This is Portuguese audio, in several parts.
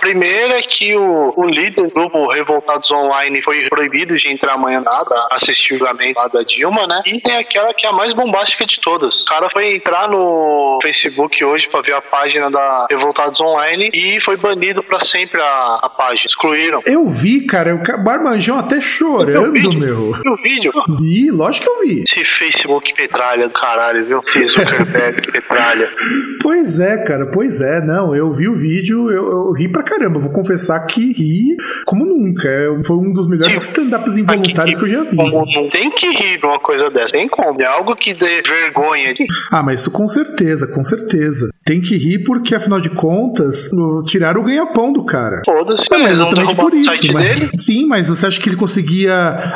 primeira é que o, o líder do grupo Revoltados Online foi proibido de entrar amanhã nada, assistir o julgamento lá da Dilma, né? E tem aquela que é a mais bombástica de todas. O cara foi entrar no Facebook hoje pra ver a página da Revoltados Online e foi banido pra sempre a, a página. Excluíram. Eu vi, cara, o Barmanjão até chorando, vídeo? meu. O vídeo? Vi, lógico que eu vi. Esse Facebook petralha do caralho, viu? Zuckerberg petralha. Pois é, cara, pois é. Não, eu vi o vídeo, eu, eu ri pra caramba. Vou confessar que ri como nunca. É, Foi um dos melhores Tipo, stand-ups involuntários que eu já vi. Não tem que rir de uma coisa dessa. Tem como. É algo que dê vergonha. Ah, mas isso com certeza, com certeza. Tem que rir porque, afinal de contas, tiraram o ganha-pão do cara. Foda-se. Não, mas exatamente por isso. Mas, sim, mas você acha que ele conseguia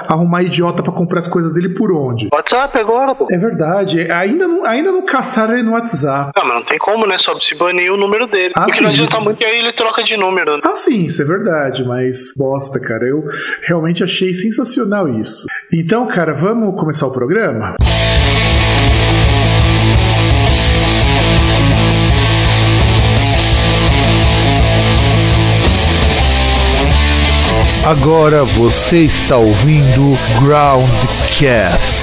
arrumar idiota pra comprar as coisas dele por onde? WhatsApp agora, pô. É verdade. Ainda não, ainda não caçaram ele no WhatsApp. Não, mas não tem como, né? Só se banir o número dele. Ah, Porque sim, não adianta muito e aí ele troca de número. né? Ah, sim, isso é verdade, mas bosta, cara. Eu realmente achei sensacional isso. Então, cara, vamos começar o programa? Agora você está ouvindo Groundcast.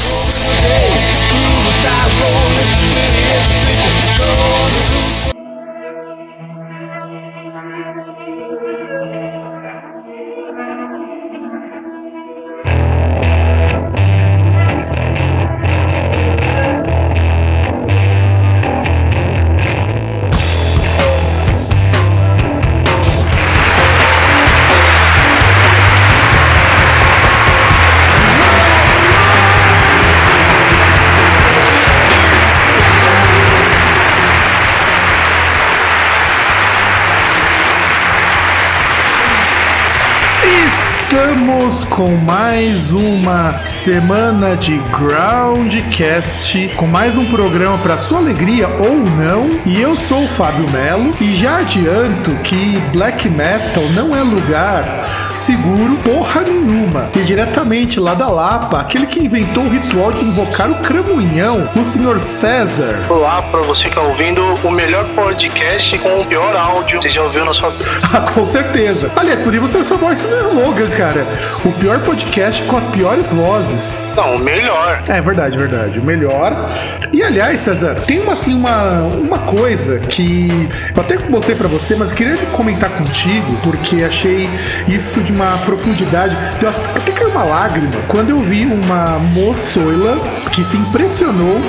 Com mais uma semana de Groundcast, com mais um programa para sua alegria ou não. E eu sou o Fábio Melo e já adianto que black metal não é lugar seguro porra nenhuma. E diretamente lá da Lapa, aquele que inventou o ritual de invocar o cramunhão, o senhor César. Olá pra você que tá ouvindo o melhor podcast com o pior áudio. Você já ouviu na sua vida. Ah, com certeza. Aliás, podíamos transformar isso no slogan, cara. O pior podcast com as piores vozes. Não, o melhor. É verdade, verdade. O melhor. E aliás, César, tem uma assim uma, uma coisa que eu até mostrei pra você, mas eu queria comentar contigo porque achei isso de uma profundidade. Deu até caiu uma lágrima quando eu vi uma moçoila que se impressionou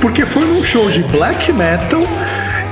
porque foi num show de black metal.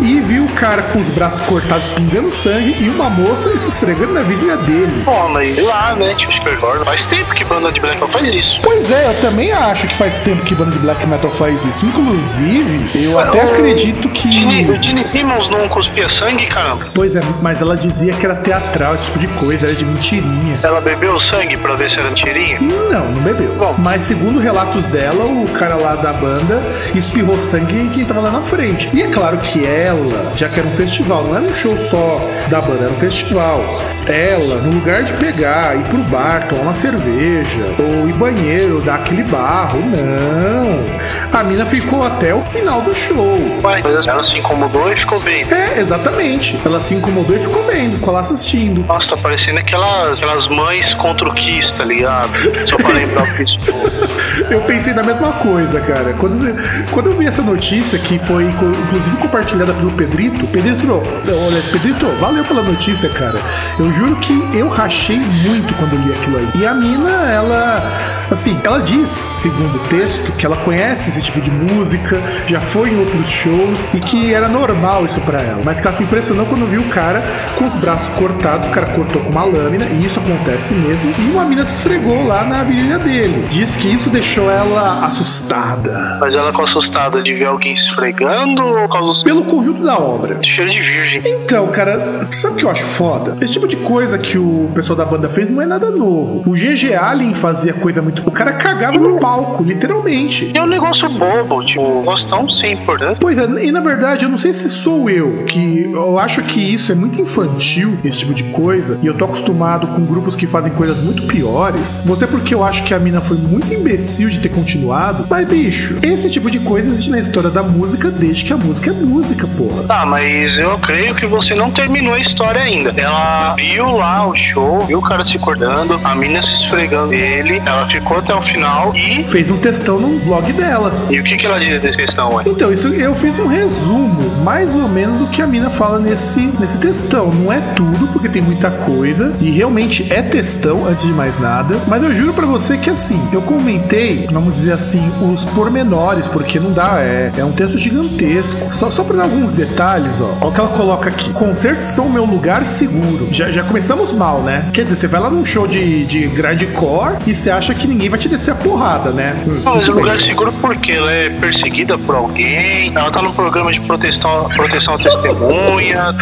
E viu o cara com os braços cortados pingando sangue e uma moça se esfregando na virilha dele. Pô, mas lá, né? Tipo, Supergore. Faz tempo que banda de black metal faz isso. Pois é, eu também acho que faz tempo que banda de black metal faz isso. Inclusive, eu até acredito que. Gene- O Gene Simmons não cuspia sangue, caramba. Pois é, mas ela dizia que era teatral, esse tipo de coisa, era de mentirinha. Ela bebeu sangue pra ver se era mentirinha? Não, não bebeu. Bom. Mas segundo relatos dela, o cara lá da banda espirrou sangue em quem tava lá na frente. E é claro que ela, já que era um festival, não era um show só da banda, era um festival. Ela, no lugar de pegar, ir pro bar, tomar uma cerveja, ou ir banheiro, dar aquele barro, não. A mina ficou até o final do show. Mas ela se incomodou e ficou bem. É, exatamente. Ela se incomodou e ficou vendo, ficou lá assistindo. Nossa, tá parecendo aquelas, aquelas mães contra o Kiss, tá ligado? Só pra lembrar disso. Eu pensei na mesma coisa, cara. Quando, quando eu vi essa notícia, que foi inclusive compartilhada pelo Pedrito, Pedrito, olha, Pedrito, valeu pela notícia, cara. Eu juro que eu rachei muito quando li aquilo aí. E a mina, ela, assim, ela diz, segundo o texto, que ela conhece esse tipo de música, já foi em outros shows e que era normal isso pra ela. Mas que ela se impressionou quando viu o cara com os braços cortados, o cara cortou com uma lâmina, e isso acontece mesmo, e uma mina se esfregou lá na virilha dele. Diz que isso deixou ela assustada. Mas ela ficou assustada de ver alguém se esfregando ou causa do Pelo conjunto da obra. cheiro de virgem? Então, cara, sabe o que eu acho foda? Esse tipo de coisa que o pessoal da banda fez não é nada novo. O GG Allen fazia coisa muito. O cara cagava no palco, literalmente. É um negócio bobo, tipo, um negócio tão sem importância. Pois é, e na verdade, eu não sei se sou eu, que eu acho que isso é muito infantil infantil esse tipo de coisa, e eu tô acostumado com grupos que fazem coisas muito piores, você porque eu acho que a mina foi muito imbecil de ter continuado, mas bicho, esse tipo de coisa existe na história da música desde que a música é música, porra. Tá, mas eu creio que você não terminou a história ainda. Ela viu lá o show, viu o cara se acordando, a mina se esfregando nele, ela ficou até o final e. Fez um textão no blog dela. E o que, que ela diz desse questão, ué? Então, isso eu fiz um resumo, mais ou menos, do que a mina fala nesse, nesse textão. Não é tudo, porque tem muita coisa, e realmente é textão, antes de mais nada, mas eu juro para você que assim, eu comentei, vamos dizer assim, os pormenores, porque não dá, é, é um texto gigantesco. Só, só pra dar alguns detalhes, ó. Olha o que ela coloca aqui. Concertos são meu lugar seguro. Já, já começamos mal, né? Quer dizer, você vai lá num show de, de grindcore e você acha que ninguém vai te descer a porrada, né? Hum, mas lugar seguro porque ela é perseguida por alguém, ela tá num programa de proteção, proteção à testemunha.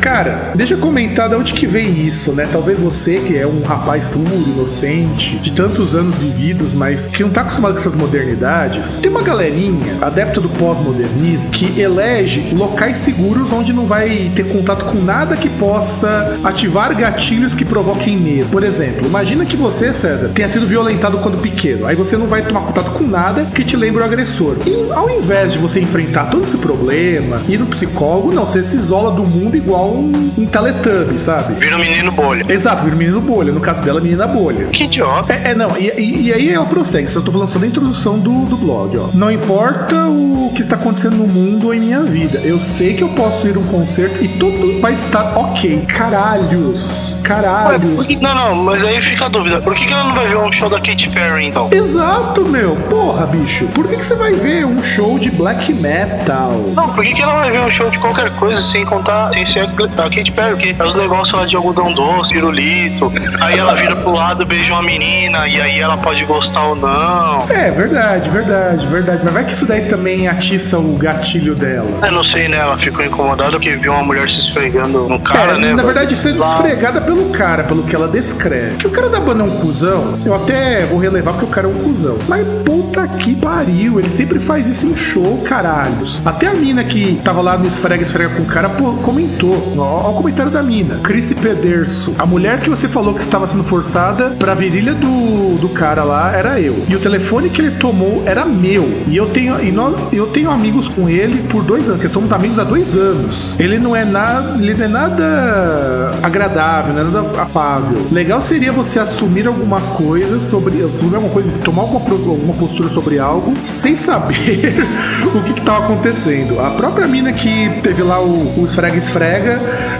Cara, deixa eu comentar de onde que vem isso, né? Talvez você, que é um rapaz puro, inocente, de tantos anos vividos, mas que não tá acostumado com essas modernidades, tem uma galerinha, adepta do pós-modernismo, que elege locais seguros onde não vai ter contato com nada que possa ativar gatilhos que provoquem medo. Por exemplo, imagina que você, César, tenha sido violentado quando pequeno. Aí você não vai tomar contato com nada que te lembre o agressor. E ao invés de você enfrentar todo esse problema, ir no psicólogo, não, você se isola do mundo igual um, um Teletubby, sabe? Vira um menino bolha. Exato, vira um menino bolha. No caso dela, menina bolha. Que idiota. É, é não, e, e, e, aí ela prossegue. Só tô falando só da introdução do, do blog, ó. Não importa o que está acontecendo no mundo ou em minha vida. Eu sei que eu posso ir a um concerto e tudo vai estar ok. Caralhos. Caralhos. Ué, que, não, não, mas aí fica a dúvida. Por que, que ela não vai ver um show da Katy Perry, então? Exato, meu. Porra, bicho. Por que, que você vai ver um show de black metal? Não, por que, que ela vai ver um show de qualquer coisa sem contar, sem ser a Katy Perry? Porque é os negócios lá de algodão doce, pirulito. Aí ela vira pro lado, beija uma menina, e aí ela pode gostar ou não. É, verdade, verdade, verdade. Mas vai que isso daí também atiça o gatilho dela. Eu não sei, né? Ela ficou incomodada porque viu uma mulher se esfregando no cara, é, né? Na verdade, sendo esfregada pelo cara, pelo que ela descreve. Que o cara da banda é um cuzão, eu até vou relevar porque o cara é um cuzão. Mas puta que pariu, ele sempre faz isso em show, caralhos. Até a mina que tava lá no esfrega, esfrega com o cara, pô, comentou. Ó o comentário da mina. Chris Pederso. A mulher que você falou que estava sendo forçada pra virilha do, do cara lá era eu. E o telefone que ele tomou era meu. E eu tenho, e nós, eu tenho amigos com ele por dois anos, que somos amigos há dois anos. Ele não é nada. Ele não é nada agradável, não é nada afável. Legal seria você assumir alguma coisa sobre. Assumir alguma coisa, tomar alguma, alguma postura sobre algo sem saber o que estava acontecendo. A própria mina que teve lá o, o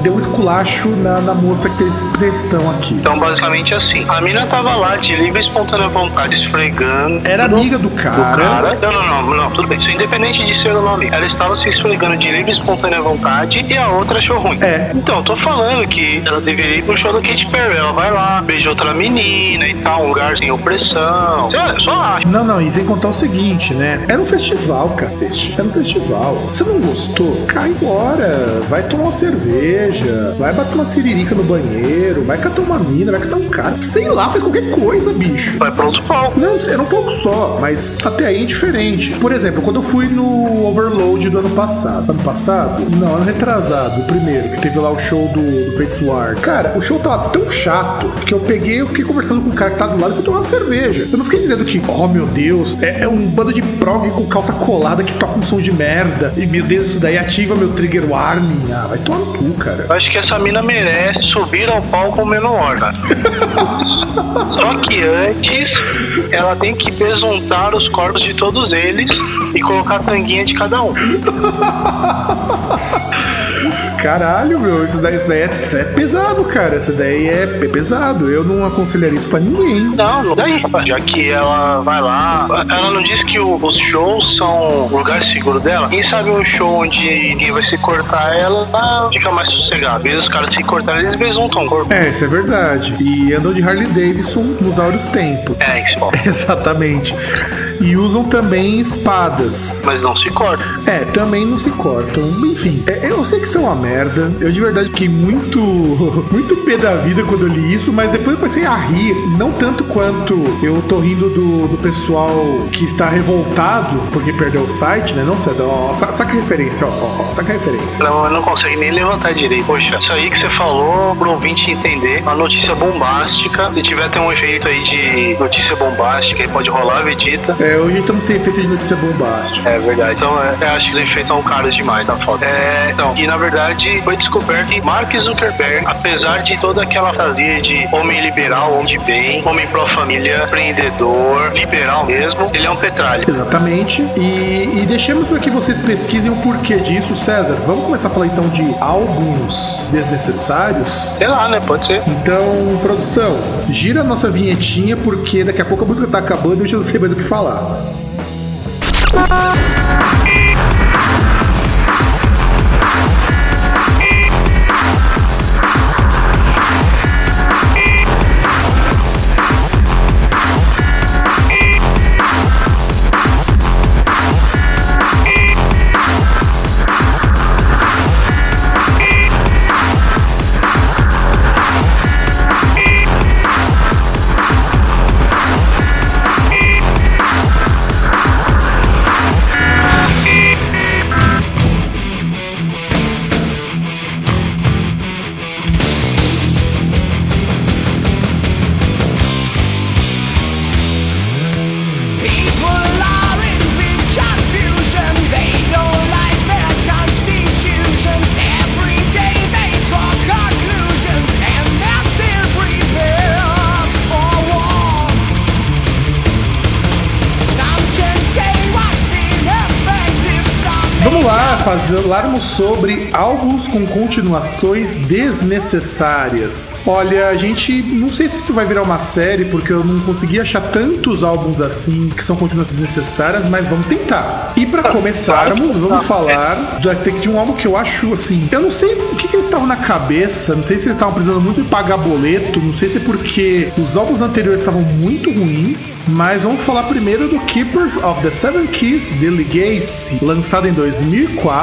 deu um esculacho na, na moça que fez questão aqui. Então, basicamente assim, a mina tava lá de livre e espontânea vontade, esfregando. Era amiga do cara. Do cara. Não, não, não, não, tudo bem. Isso é independente de ser não amiga. Ela estava se esfregando de livre e espontânea vontade e a outra achou ruim. É. Então, tô falando que ela deveria ir pro show da Katy Perry. Ela vai lá, beija outra menina e tal, um lugar sem opressão. Só, só acho. Não, não, e sem contar o seguinte, né? Era um festival, cacete. Era um festival. Você não gostou? Cai embora. Vai tomar uma cerveja. Vai bater uma siririca no banheiro. Vai catar uma mina, vai catar um cara. Sei lá, faz qualquer coisa, bicho. Vai pra outro palco. Não, era um pouco só, mas até aí é diferente. Por exemplo, quando eu fui no Overload do ano passado. Ano passado? Não, ano retrasado. O primeiro, que teve lá o show do, do Fates War. Cara, o show tava tão chato que eu peguei eu fiquei conversando com o cara que tá do lado e fui tomar uma cerveja. Eu não fiquei dizendo que, oh meu Deus, é, é um bando de prog com calça colada que toca um som de merda. E meu Deus, isso daí ativa meu trigger warning. Ah, vai tomar cu, cara. Eu acho que essa mina merece subir ao palco menor, cara. Só que antes, ela tem que besuntar os corpos de todos eles e colocar a tanguinha de cada um. Caralho, meu, isso daí, isso daí é, isso é pesado, cara. Isso daí é, é pesado. Eu não aconselharia isso pra ninguém. Não, não daí. Já que ela vai lá, ela não diz que o, os shows são o lugar seguro dela. Quem sabe um show onde ninguém vai se cortar ela, fica mais sossegada. Mesmo os caras se cortarem, eles besuntam o corpo. É, isso é verdade. E andam de Harley Davidson nos áureos tempos. É, isso. Exatamente. E usam também espadas. Mas não se cortam. É, também não se cortam. Enfim, é, eu sei que isso é uma merda. Eu de verdade fiquei muito, muito pé da vida quando eu li isso, mas depois eu comecei a rir. Não tanto quanto eu tô rindo do, do pessoal que está revoltado porque perdeu o site, né? Não, César, ó, saca a referência, ó, ó, saca a referência. Não, eu não consigo nem levantar direito. Poxa, isso aí que você falou pro ouvinte entender, uma notícia bombástica. Se tiver até um efeito aí de notícia bombástica, aí pode rolar, Vegeta. É, hoje estamos sem efeito de notícia bombástica. É verdade. Então, é, eu acho que os efeitos são caros demais na foto. É, então, e na verdade foi descoberto que Mark Zuckerberg, apesar de toda aquela fantasia de homem liberal, homem de bem, homem pró-família, empreendedor, liberal mesmo, ele é um petralha. Exatamente. E, e deixemos para que vocês pesquisem o porquê disso, César. Vamos começar a falar então de álbuns desnecessários? Sei lá, né? Pode ser. Então, produção, gira a nossa vinhetinha, porque daqui a pouco a música tá acabando e eu já não sei mais o que falar. Falarmos sobre álbuns com continuações desnecessárias. Olha, a gente não sei se isso vai virar uma série, porque eu não consegui achar tantos álbuns assim que são continuações desnecessárias, mas vamos tentar. E para começarmos, vamos falar de, de um álbum que eu acho assim. Eu não sei o que, que eles estavam na cabeça, não sei se eles estavam precisando muito de pagar boleto, não sei se é porque os álbuns anteriores estavam muito ruins, mas vamos falar primeiro do Keepers of the Seven Keys The Legacy, lançado em 2004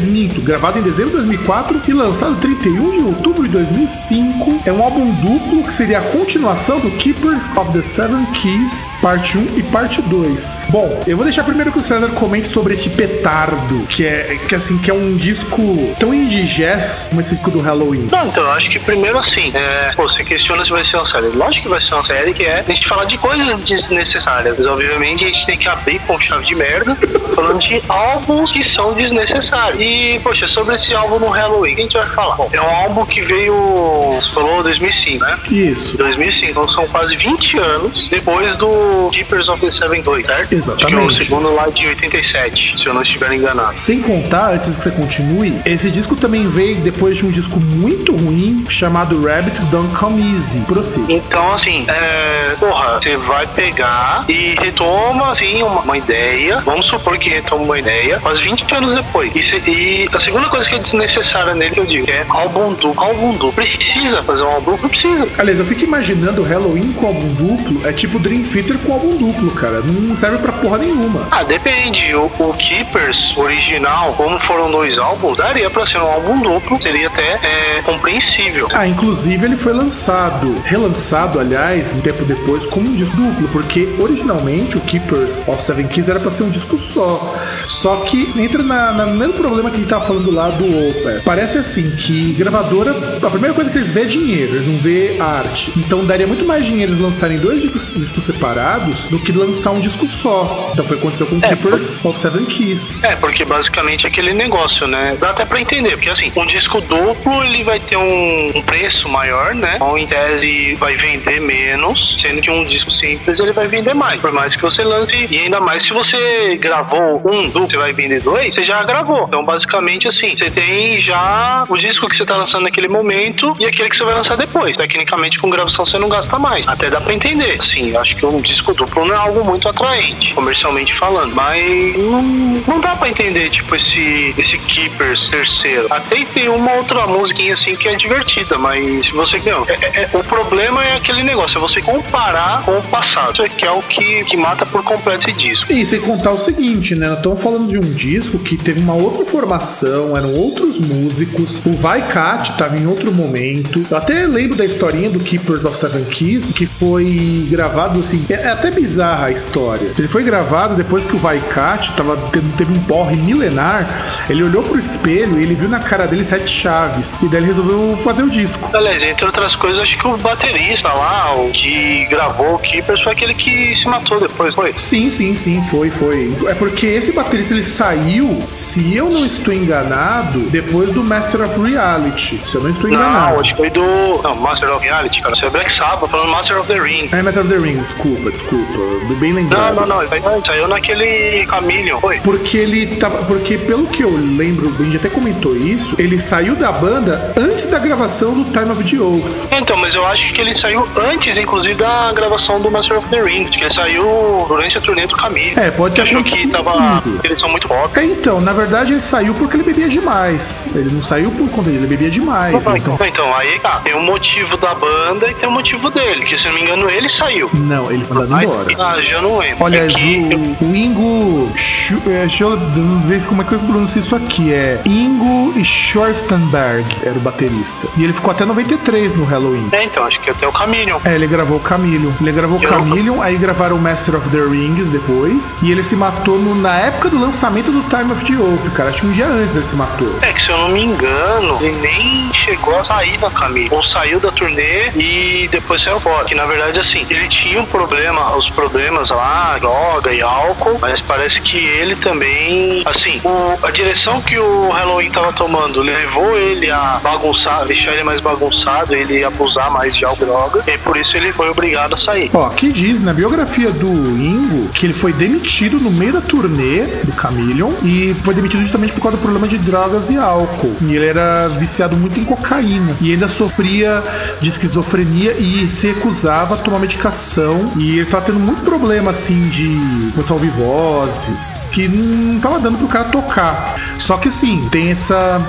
minto, gravado em dezembro de 2004 e lançado 31 de outubro de 2005. É um álbum duplo que seria a continuação do Keepers of the Seven Keys, parte 1 e parte 2. Bom, eu vou deixar primeiro que o César comente sobre este petardo, que é que assim que é um disco tão indigesto como esse disco do Halloween. Não, então eu acho que primeiro assim, é, pô, você questiona se vai ser uma série. Lógico que vai ser uma série que é a gente falar de coisas desnecessárias. Mas, obviamente a gente tem que abrir com chave de merda, falando de álbuns que são desnecessários. E, poxa, sobre esse álbum no Halloween, o que a gente vai falar? Bom, é um álbum que veio, você falou 2005, né? Isso. 2005, então são quase 20 anos depois do Keepers of the Seven 2, certo? Exatamente. Que é o segundo lá de 87, se eu não estiver enganado. Sem contar, antes que você continue, esse disco também veio depois de um disco muito ruim chamado Rabbit Don't Come Easy. Prossiga. Então, assim, é, porra, você vai pegar e retoma, assim, uma, uma ideia, vamos supor que retoma uma ideia, quase 20 anos depois. E e a segunda coisa que é desnecessária nele, que eu digo, é álbum duplo. Álbum duplo. Precisa fazer um álbum duplo? Precisa. Aliás, eu fico imaginando Halloween com álbum duplo, é tipo Dream Theater com álbum duplo, cara. Não serve pra porra nenhuma. Ah, depende. O, o Keepers original, como foram dois álbuns, daria pra ser um álbum duplo. Seria até é, compreensível. Ah, inclusive ele foi lançado, relançado, aliás, um tempo depois, como um disco duplo, porque originalmente o Keepers of Seven Keys era pra ser um disco só. Só que entra na, na mesmo problema que a gente tava falando lá do Opa. Parece assim que gravadora, a primeira coisa que eles vê é dinheiro, eles não vê arte. Então daria muito mais dinheiro eles lançarem dois discos, discos separados do que lançar um disco só. Então foi o que aconteceu com é, Keepers por... of Seven Keys. É, porque basicamente é aquele negócio, né? Dá até pra entender, porque assim, um disco duplo ele vai ter um, um preço maior, né? Ou em tese vai vender menos, sendo que um disco simples ele vai vender mais. Por mais que você lance, e ainda mais se você gravou um duplo, você vai vender dois, você já gravou. Então, basicamente, assim, você tem já o disco que você tá lançando naquele momento e aquele que você vai lançar depois. Tecnicamente, com gravação você não gasta mais. Até dá pra entender. Assim, acho que um disco duplo não é algo muito atraente, comercialmente falando. Mas não, não dá pra entender, tipo, esse, esse Keepers terceiro. Até tem uma outra musiquinha assim que é divertida, mas você não. É, é, é, o problema é aquele negócio, é você comparar com o passado. Que é o que, que mata por completo esse disco. E sem contar o seguinte, né? Nós estamos falando de um disco que teve uma outra formação, eram outros músicos. O Vaikat tava em outro momento. Eu até lembro da historinha do Keepers of Seven Keys, que foi gravado assim. É, é até bizarra a história. Ele foi gravado depois que o Vaikat tava tendo, teve um porre milenar. Ele olhou pro espelho e ele viu na cara dele sete chaves. E daí ele resolveu fazer o disco. Aliás, entre outras coisas, acho que o baterista lá, o que gravou o Keepers, foi aquele que se matou depois, foi? Sim, sim, sim, foi, foi. É porque esse baterista ele saiu, se eu não estou enganado, depois do Master of Reality. Se eu não estou enganado. Não, acho que foi do. Não, Master of Reality, cara. Você é Black Sabbath falando Master of the Ring. É Master of the Rings, desculpa, desculpa. Bem lembrado. Não, não, não. Saiu naquele Chameleon, foi? Porque ele tava. Porque pelo que eu lembro, o Benji até comentou isso, ele saiu da banda antes da gravação do Time of the Oath. Então, mas eu acho que ele saiu antes, inclusive, da gravação do Master of the Ring. Que ele saiu durante a turnê do Camille. É, pode ter Achou que tava. Eles são muito pop. É, então, na verdade ele saiu porque ele bebia demais. Ele não saiu por conta dele, ele bebia demais. Então, Então, então, aí tá. Tem um motivo da banda e tem um motivo dele. Que se eu não me engano, ele saiu. não, ele foi mandado embora. Ah, já não lembro. Olha, É o, o Ingo. É, deixa eu ver como é que eu pronuncio isso aqui. É Ingo Schwarzenberg era o baterista. E ele ficou até 93 no Halloween. É, então, acho que até o Chameleon. É, ele gravou o Chameleon. Ele gravou o Chameleon, aí gravaram o Master of the Rings depois. E ele se matou no- na época do lançamento do Time of the Oath, cara. Acho que um dia antes ele se matou. É que se eu não me engano, ele nem chegou a sair da Camille. Ou saiu da turnê e depois saiu fora. Que na verdade, assim, ele tinha um problema, os problemas lá, droga e álcool, mas parece que ele também, assim, o- a direção que o Halloween tava tomando levou ele a bagunçar, deixar ele mais bagunçado, ele abusar mais de álcool e droga, e por isso ele foi obrigado a sair. Ó, aqui diz na biografia do Ingo que ele foi demitido no meio da turnê do Chameleon e foi demitido justamente por causa do problema de drogas e álcool. E ele era viciado muito em cocaína e ainda sofria de esquizofrenia e se recusava a tomar medicação. E ele tava tendo muito problema assim de começar a ouvir vozes que não tava dando pro cara tocar. Só que assim, tem essa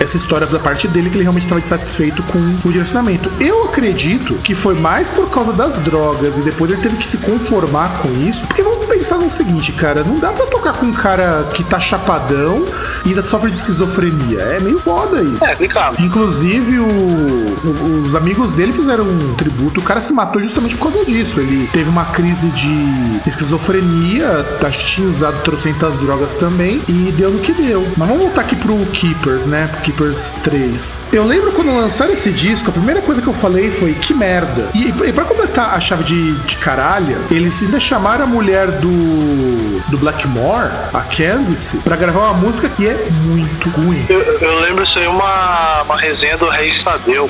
essa história da parte dele que ele realmente estava insatisfeito com o direcionamento. Eu acredito que foi mais por causa das drogas e depois ele teve que se conformar com isso. Porque vamos pensar no seguinte, cara, não dá pra tocar com um cara que tá chapadão e ainda sofre de esquizofrenia. É meio foda aí. É, complicado. Inclusive, o- o- os amigos dele fizeram um tributo. O cara se matou justamente por causa disso. Ele teve uma crise de esquizofrenia, acho que tinha usado trocentas drogas também, e deu no que deu. Mas vamos voltar aqui pro Keepers, né? Pro Keepers 3. Eu lembro quando lançaram esse disco, a primeira coisa que eu falei foi que merda. E, e pra completar a chave de, de caralho, eles ainda chamaram a mulher do, do Blackmore, a Candice, pra gravar uma música que é muito ruim. Eu, eu lembro isso aí, uma, uma resenha do Rei Estadeu.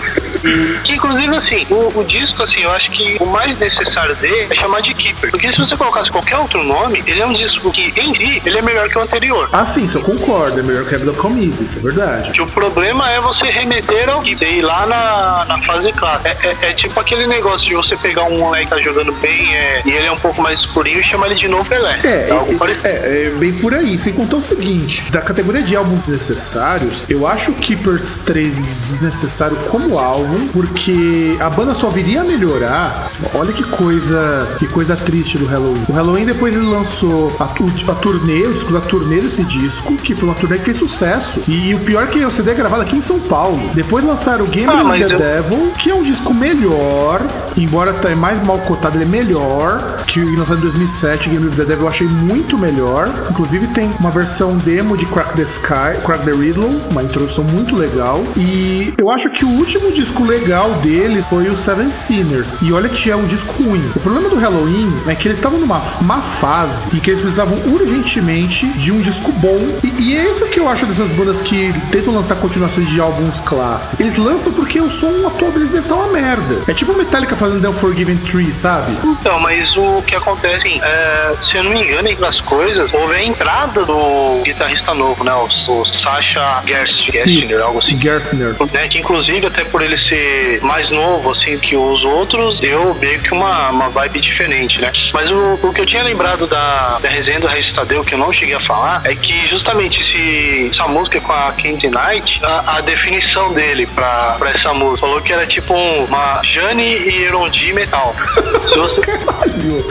Que inclusive assim, o, o disco, assim, eu acho que o mais necessário dele é chamar de Keeper. Porque se você colocasse qualquer outro nome, ele é um disco que, em si, ele é melhor que o anterior. Ah, sim, isso eu concordo. É melhor que a Vida Comise, isso é verdade. Que o problema é você remeter ao Keeper e lá na, na fase clássica. É, é- é tipo aquele negócio de você pegar um moleque que tá jogando bem é, e ele é um pouco mais escurinho e chamar ele de novo Pelé. É, algo é, parecido. é, é bem por aí. Sem contar o seguinte: da categoria de álbuns necessários, eu acho o Keepers 3 desnecessário como álbum, porque a banda só viria a melhorar. Olha que coisa, que coisa triste do Halloween. O Halloween depois ele lançou a, a turnê, o disco da turnê desse disco, que foi uma turnê que fez sucesso. E, o pior é que o CD é gravado aqui em São Paulo. Depois lançaram o Game Ah, of the eu- Devil, que é um disco melhor, embora tá mais mal cotado, ele é melhor que o lançado em 2007, Game of the Devil eu achei muito melhor. Inclusive tem uma versão demo de Crack the Sky, Crack the Riddle, uma introdução muito legal. E eu acho que o último disco legal dele foi o Seven Sinners. E olha que é um disco ruim. O problema do Halloween é que eles estavam numa uma fase em que eles precisavam urgentemente de um disco bom. E, e é isso que eu acho dessas bandas que tentam lançar continuações de álbuns clássicos. Eles lançam porque o som atual deles deve estar uma merda. É tipo Metallica fazendo The Unforgiven Tree, sabe? Então, mas o que acontece, assim, é, se eu não me engano, entre as coisas, houve a entrada do guitarrista novo, né? O, o Sasha Gerst, Gerstner, algo assim. Gertner. Né, que inclusive, até por ele ser mais novo, assim, que os outros, deu meio que uma, uma vibe diferente, né? Mas o, o que eu tinha lembrado da, da resenha do Tadeu, que eu não cheguei a falar, é que justamente esse, essa música com a Candy Knight, a, a definição dele pra, pra essa música, falou que era tipo um- uma Jane e Erondi metal. Se você, Caralho.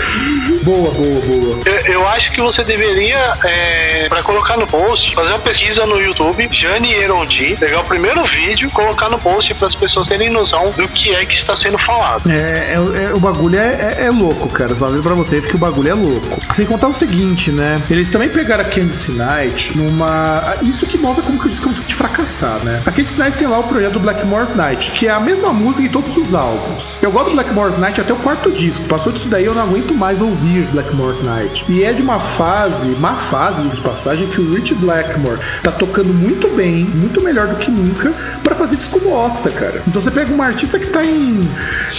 Boa, boa, boa. Eu, eu acho que você deveria, é, para colocar no post, fazer uma pesquisa no YouTube, Jane Erondi, pegar o primeiro vídeo, colocar no post para as pessoas terem noção do que é que está sendo falado. É, é, é o bagulho é, é, é louco, cara. Só pra vocês que o bagulho é louco. Sem contar o seguinte, né? Eles também pegaram a Candice Night numa. Isso que mostra como que o disco de fracassar, né? A Candice Night tem lá o projeto do Blackmore's Night, que é a mesma música em todos os álbuns. Eu gosto do Blackmore's Night até o quarto disco. Passou disso daí, eu não aguento mais ouvir Night. E é de uma fase, má fase de passagem, que o Rich Blackmore tá tocando muito bem, muito melhor do que nunca, para fazer disco bosta, cara. Então você pega uma artista que tá em,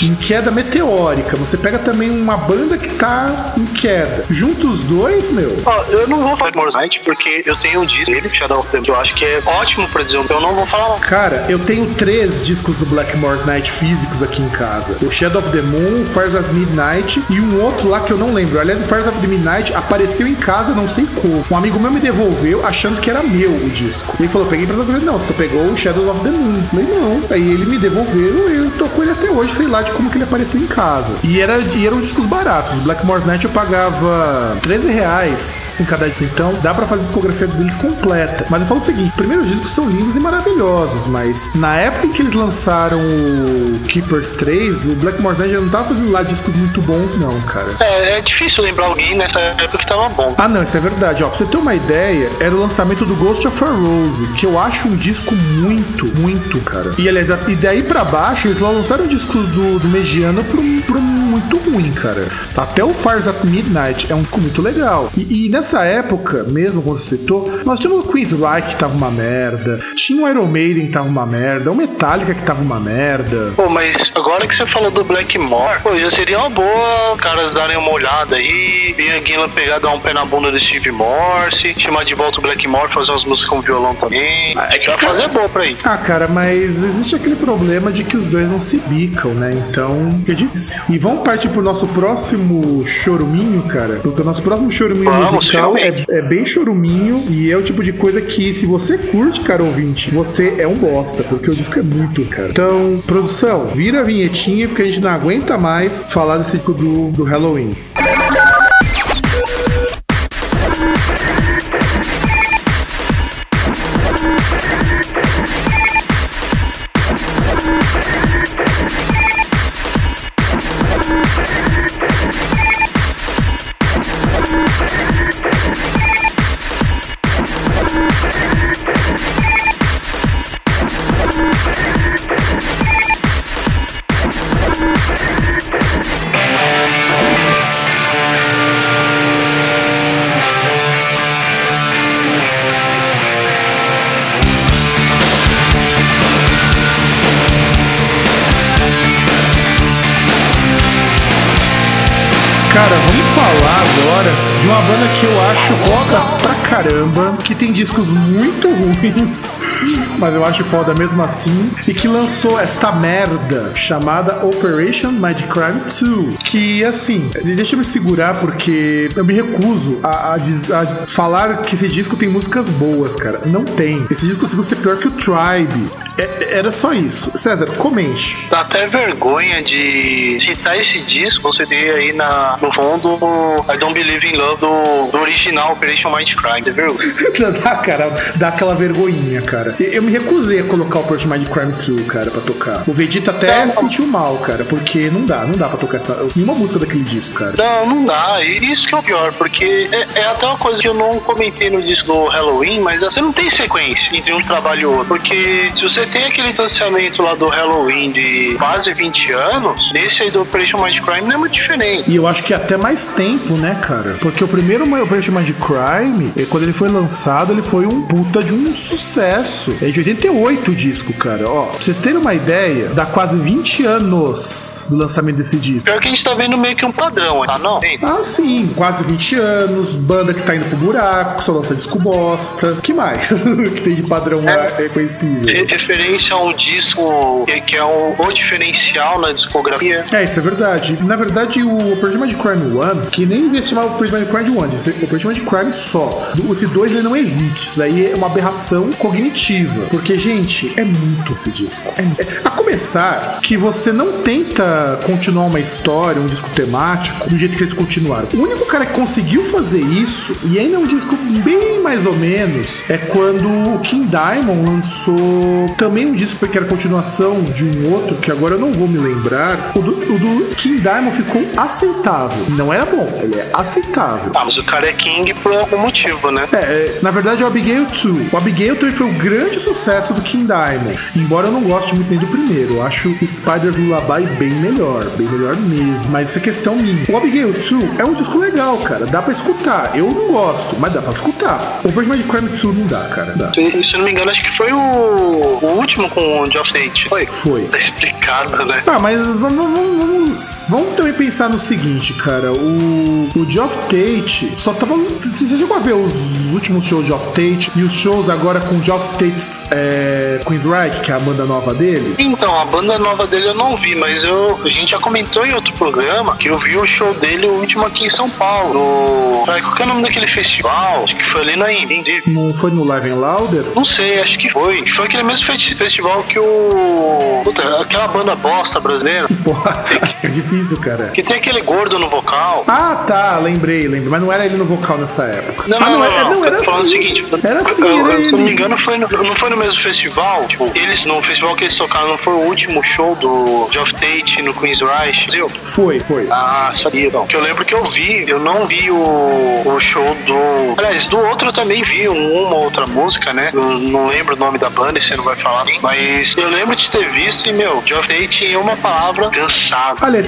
em queda meteórica, você pega também uma banda que tá em queda. Junta os dois, meu. Ó, eu não vou falar de Blackmore's Night porque eu tenho um disco dele, Shadow of the que eu acho que é ótimo pra dizer, eu não vou falar. Cara, eu tenho três discos do Blackmore's Night físicos aqui em casa. O Shadow of the Moon, Fires of Midnight e um outro lá que eu não lembro. Aliás, o Fires of the Midnight apareceu em casa, não sei como. Um amigo meu me devolveu achando que era meu o disco. Ele falou, peguei pra você. Não, você pegou o Shadow of the Moon. Falei, não. Aí ele me devolveu eu tô com ele até hoje, sei lá de como que ele apareceu em casa. E, era, e eram discos baratos. Blackmore's Night eu pagava 13 reais em cada. Então dá pra fazer a discografia deles completa. Mas eu falo o seguinte: primeiros discos são lindos e maravilhosos, mas na época em que eles lançaram o Keepers 3, o Blackmore's Night já não tava fazendo lá discos muito bons, não, cara. É, é difícil lembrar nessa época que tava bom. Ah, não, isso é verdade. Ó, pra você ter uma ideia, era o lançamento do Ghost of a Rose, que eu acho um disco muito, muito, cara. E aliás, e daí pra baixo, eles lançaram discos do, do Mediano pro, pro muito ruim, cara. Até o Fires at Midnight é um disco muito legal. E, e, nessa época, mesmo quando você citou, nós tínhamos o Queen's Reich que tava uma merda, tinha o Iron Maiden que tava uma merda, o Metallica que tava uma merda. Pô, mas agora que você falou do Blackmore, pô, já seria uma boa caras darem uma olhada aí, e a Guila pegar, dar um pé na bunda do Steve Morse, chamar de volta o Blackmore, fazer umas músicas com violão também. Ah, é que vai fazer boa pra ir. Ah, cara, mas existe aquele problema de que os dois não se bicam, né? Então, é difícil. E vamos partir pro nosso próximo choruminho, cara. Porque o nosso próximo choruminho Vamos, musical é, é bem choruminho e é o tipo de coisa que, se você curte, cara ouvinte, você é um bosta, porque o disco é muito, cara. Então, produção, vira a vinhetinha, porque a gente não aguenta mais falar desse disco do, do Halloween. Discos muito ruins, mas eu acho foda mesmo assim, e que lançou esta merda chamada Operation Mind Crime 2. Que assim, deixa eu me segurar porque eu me recuso a, a a falar que esse disco tem músicas boas, cara. Não tem. Esse disco conseguiu ser pior que o Tribe. É- era só isso. César, comente. Dá até vergonha de citar esse disco, você ter aí na, no fundo I Don't Believe in Love do, do original Operation Mind Crime, vergonha. dá, cara, dá aquela vergonhinha, cara. E- Eu me recusei a colocar o Approach Mind Crime 2, cara, pra tocar. O Vegeta até Não. sentiu mal, cara, porque não dá, não dá pra tocar essa, nenhuma música daquele disco, cara. Não, não dá. E isso que é o pior, porque é, é até uma coisa que eu não comentei no disco do Halloween, mas você não tem sequência entre um trabalho e outro. Porque se você tem aquele distanciamento lá do Halloween de quase 20 anos, nesse aí do Operation Mind Crime não é muito diferente. E eu acho que até mais tempo, né, cara? Porque o primeiro Operation Mind Crime, eh, quando ele foi lançado, ele foi um puta de um sucesso. É de 88 o disco, cara. Ó, pra vocês terem uma ideia, dá quase 20 anos do lançamento desse disco. Pior que a gente tá vendo meio que um padrão, tá? Não? Tem. Ah, sim, quase 20 anos, banda que tá indo pro buraco, que só lança disco bosta. que mais? que tem de padrão É. reconhecível? Re- Referência a um disco que, é o, o diferencial na discografia. É, isso é verdade. Na verdade, o Operation Mind Crime 1, que nem se chamar Operation Mind Crime 1, esse Operation Mind Crime só. Esse 2 ele não existe. Isso aí é uma aberração cognitiva. Porque, gente, é muito esse disco. É, é, a começar que você não tenta continuar uma história, um disco temático, do jeito que eles continuaram. O único cara que conseguiu fazer isso, e ainda é um disco bem mais ou menos, é quando o King Diamond lançou também um disco que era continuação de um outro, que agora eu não vou me lembrar. O do, o do King Diamond ficou aceitável. Não era bom, ele é aceitável. Ah, mas o cara é King por algum motivo, né? É, é na verdade é o Abigail 2. O Abigail também foi o grande sucesso do King Diamond. Embora eu não goste muito nem do primeiro. Eu acho Spider Lullaby bem melhor. Bem melhor mesmo. Mas isso é questão minha. O Abigail 2 é um disco legal, cara. Dá pra escutar. Eu não gosto, mas dá pra escutar. O Birdman de Crime 2 não dá, cara. Dá. Se, se eu não me engano, acho que foi o, o último com o Geoff. Foi? Foi. Tá explicado, né? Tá, mas vamos, vamos, vamos pensar no seguinte, cara. O, o Geoff Tate só tava. Você chegou a ver os últimos shows de Geoff Tate e os shows agora com Geoff Tate's é, Queensryche, que é a banda nova dele? Então, a banda nova dele eu não vi, mas eu, a gente já comentou em outro programa que eu vi o show dele, o último aqui em São Paulo. No, qual que é o nome daquele festival? Acho que foi ali na Indy. Não foi no Live and Louder? Não sei, acho que foi. Foi aquele mesmo festival que o. Puta, aquela banda bosta brasileira. Porra, é difícil, cara. Que tem aquele gordo no vocal. Ah, tá, lembrei, lembrei. Mas não era ele no vocal nessa época. Não, ah, não, não, não, não, era assim. Seguinte, era assim, eu, era eu, ele. Se não me engano, foi no, não foi no mesmo festival. Tipo, eles, no festival que eles tocaram, não foi o último show do Geoff Tate no Queen's Rush, viu? Foi, foi. Ah, sabia, não. Que eu lembro que eu vi, eu não vi o, o show do. Aliás, do outro eu também vi um, uma outra música, né? Eu não lembro o nome da banda, você não vai falar. Mas eu lembro de ter visto e, meu, Geoff Tate em uma palavra cansado. Aliás,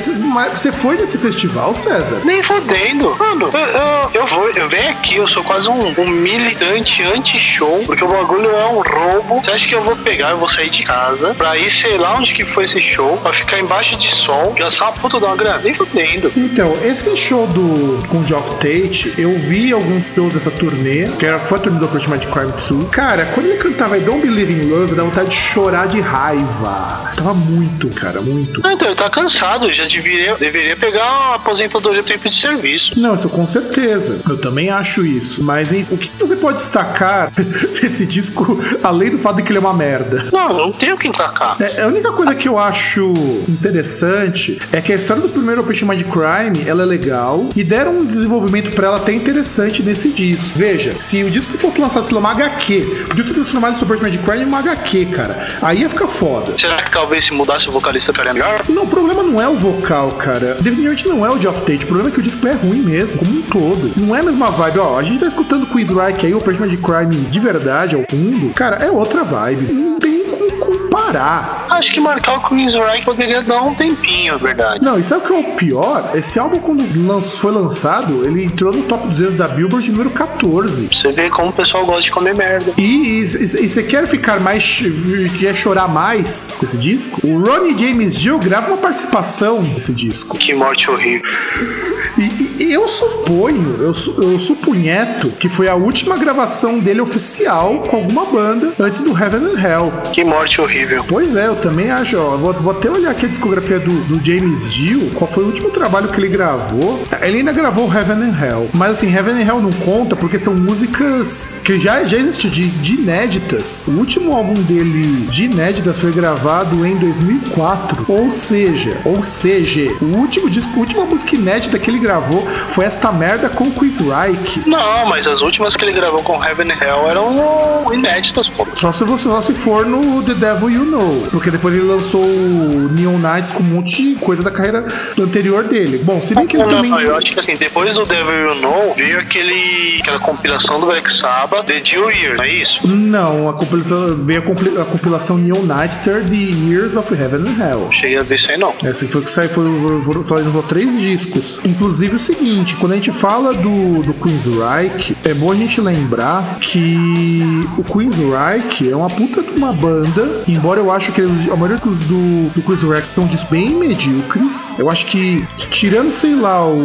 você foi nesse festival, César? Nem fodendo. Mano, eu, eu, eu vou, eu venho aqui, eu sou quase um, um militante anti-show, porque o bagulho é um roubo. Você acha que eu vou pegar, eu vou sair de casa pra ir, sei lá onde que foi esse show, pra ficar embaixo de sol, gastar uma puta de uma grana? Nem fodendo. Então, esse show do com o Geoff Tate, eu vi alguns shows dessa turnê, que era, foi a turnê do Operation de Crime 2. Cara, quando ele cantava I Don't Believe in Love, dá vontade de chorar de raiva. Tava muito, cara, muito. Ah, então, ele tá cansado, já deveria, deveria pegar uma aposentadoria tempo de serviço. Não, isso com certeza. Eu também acho isso. Mas hein, o que você pode destacar desse disco, além do fato de que ele é uma merda? Não, não tem o que destacar. É, a única coisa que eu acho interessante é que a história do primeiro Operation Mind Crime, ela é legal e deram um desenvolvimento para ela até interessante nesse disco. Veja, se o disco fosse lançado, sei lá, uma HQ, podia ter transformado Operation Mind Crime em uma HQ, cara. Aí ia ficar foda. Será que talvez se mudasse o vocalista ficaria melhor? Não, o problema não é o vocal, cara. Definitivamente não é o Geoff Tate. O problema é que o disco é ruim mesmo, como um todo. Não é a mesma vibe. Ó, a gente tá escutando Quiz Reich aí, o Operation Mind Crime de verdade, ao fundo. Cara, é outra vibe. Não tem como comparar. Acho que marcar o Queen's Reich poderia dar um tempinho, é verdade. Não, e sabe o que é o pior? Esse álbum, quando foi lançado, ele entrou no top 200 da Billboard número 14. Você vê como o pessoal gosta de comer merda. E você quer ficar mais. quer chorar mais com esse disco? O Ronnie James Dio grava uma participação nesse disco. Que morte horrível. E, e, eu suponho, eu, eu supunheto que foi a última gravação dele oficial com alguma banda antes do Heaven and Hell. Que morte horrível. Pois é, eu também acho. Ó, vou, vou até olhar aqui a discografia do, do, James Dio. Qual foi o último trabalho que ele gravou? Ele ainda gravou Heaven and Hell. Mas assim, Heaven and Hell não conta porque são músicas que já, já existem de, de inéditas. O último álbum dele de inéditas foi gravado em 2004. Ou seja, ou seja, o último disco, a última música inédita que ele gravou foi esta merda com Chris Reich. Não, mas as últimas que ele gravou com Heaven and Hell eram inéditas, pô. Só se você só se for no The Devil You Know. Porque depois ele lançou o Neon Knights com um monte de coisa da carreira anterior dele. Bom, se bem que ele não, também. Não, eu acho que assim, depois do Devil You Know, veio aquele, aquela compilação do Black Sabbath, The Deal Year, não é isso? Não, a compilação, veio a, compilação Neon Nightster The Years of Heaven and Hell. Cheguei a ver isso aí não. Essa foi que saiu, foi, foi, foi, foi três discos. Inclusive o seguinte, quando a gente fala do, do Queen's Reich, é bom a gente lembrar que o Queen's Reich é uma puta de uma banda, embora eu acho que a maioria dos do, do Queen's Reich são discos bem medíocres. Eu acho que, tirando, sei lá, o,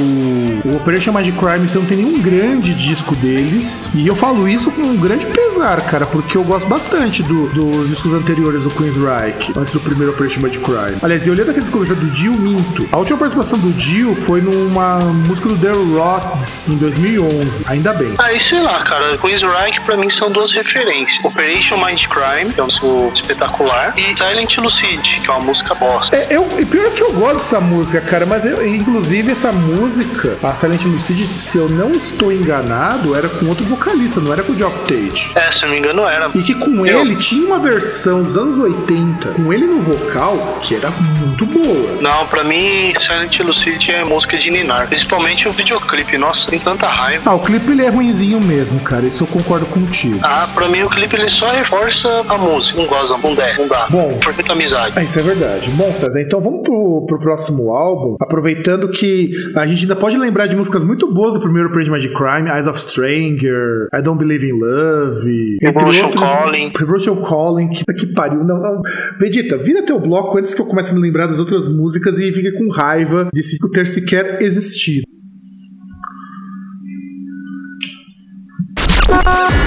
o Operation Magic Crime, você não tem nenhum grande disco deles. E eu falo isso com um grande pesar, cara, porque eu gosto bastante do, dos discos anteriores do Queen's Reich, antes do primeiro Operation Magic Crime. Aliás, eu olhando aquele discografia do Dio, minto. A última participação do Dio foi numa música do The Rods em 2011. Ainda bem. Aí, sei lá, cara, Queensryche pra mim são duas referências. Operation Mind Crime, que é um músico espetacular, e Silent Lucid, que é uma música bosta. É, eu, e pior que eu gosto dessa música, cara, mas eu, inclusive essa música, a Silent Lucid, se eu não estou enganado, era com outro vocalista, não era com o Geoff Tate. É, se não me engano era. E que com Eu- ele tinha uma versão dos anos 80, com ele no vocal, que era muito boa. Não, pra mim, Silent Lucid é música de Ninar. Principalmente o videoclipe. Nossa, tem tanta raiva. Ah, o clipe ele é ruinzinho mesmo, cara, isso eu concordo contigo. Ah, pra mim o clipe ele só reforça a música. Não gosta, não der, não dá. Bom. Perfeita amizade. É, isso é verdade. Bom, César, então vamos pro, pro próximo álbum, aproveitando que a gente ainda pode lembrar de músicas muito boas do primeiro Page Magic Crime, Eyes of Stranger, I Don't Believe in Love, Revolution Calling. Revolution Calling, que, que pariu. Não, não. Vegeta, vira teu bloco antes que eu comece a me lembrar das outras músicas e fique com raiva de se ter sequer existido. Ah.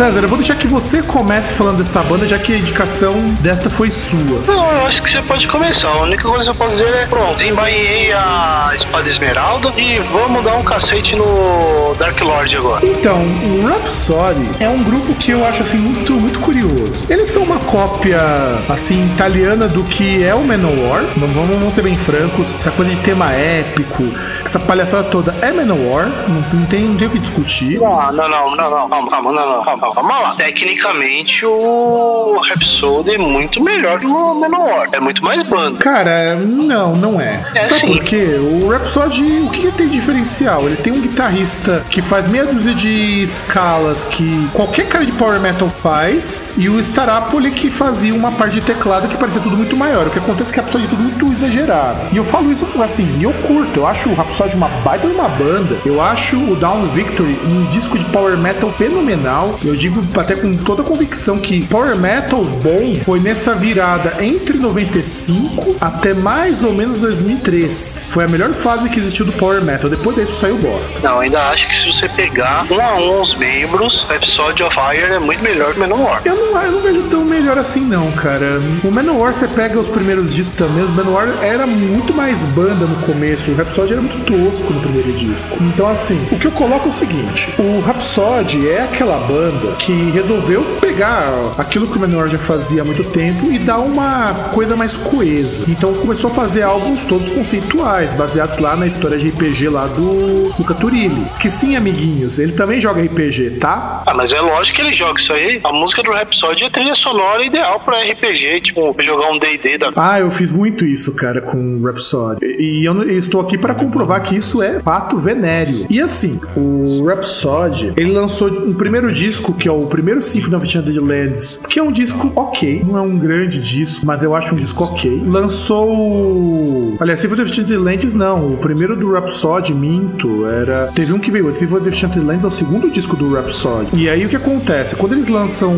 César, eu vou deixar que você comece falando dessa banda, já que a indicação desta foi sua. Acho que você pode começar. A única coisa que eu posso dizer é: pronto, desembainhei a espada esmeralda e vamos dar um cacete no Dark Lord agora. Então, o Rhapsody é um grupo que eu acho assim muito, muito curioso. Eles são uma cópia assim italiana do que é o Manowar. Vamos, vamos ser bem francos. Essa coisa de tema épico, essa palhaçada toda é Manowar. Não, não tem, não tem o que discutir. Ah, não, não, não, não, calma, calma, não, não, calma, calma lá. Tecnicamente, o Rhapsody é muito melhor que o Manowar. É muito mais banda. Cara, não, não é. É Sabe sim. por quê? O Rhapsody, o que ele tem de diferencial? Ele tem um guitarrista que faz meia dúzia de escalas que qualquer cara de power metal faz, e o Starapoli que fazia uma parte de teclado que parecia tudo muito maior. O que acontece é que o Rhapsody é tudo muito exagerado. E eu falo isso assim, eu curto. Eu acho o Rhapsody uma baita de uma banda. Eu acho o Down Victory um disco de power metal fenomenal. Eu digo até com toda a convicção que power metal bom foi nessa virada entre 95 até mais ou menos 2003. Foi a melhor fase que existiu do power metal. Depois disso saiu bosta. Não, ainda acho que se você pegar um a um os membros, Rhapsody of Fire é muito melhor que o Manowar. Eu não, eu não vejo tão melhor assim, não, cara. O Manowar, você pega os primeiros discos também. O Manowar era muito mais banda no começo. O Rhapsody era muito tosco no primeiro disco. Então, assim, o que eu coloco é o seguinte: o Rhapsody é aquela banda que resolveu pegar aquilo que o Manowar já fazia há muito tempo e dar uma coisa mais coesa. Então, começou a fazer álbuns todos conceituais, baseados lá na história de RPG lá do Luca Turilli. Que sim, amiguinhos, ele também joga RPG, tá? Ah, mas é lógico que ele joga isso aí. A música do Rhapsody é trilha sonora ideal pra RPG, tipo, jogar um D&D da... Ah, eu fiz muito isso, cara, com o Rhapsody. E eu estou aqui para comprovar que isso é fato venéreo. E assim, o Rhapsody, ele lançou um primeiro disco, que é o primeiro Symphony of Enchanted Lands, que é um disco ok, não é um grande disco, mas eu acho um disco ok. Lançou. Aliás, Symphony of Enchanted Lands não, o primeiro do Rhapsody, minto, era... Teve um que veio, Symphony of Enchanted Lands é o segundo disco do Rhapsody. E aí o que acontece? Quando eles lançam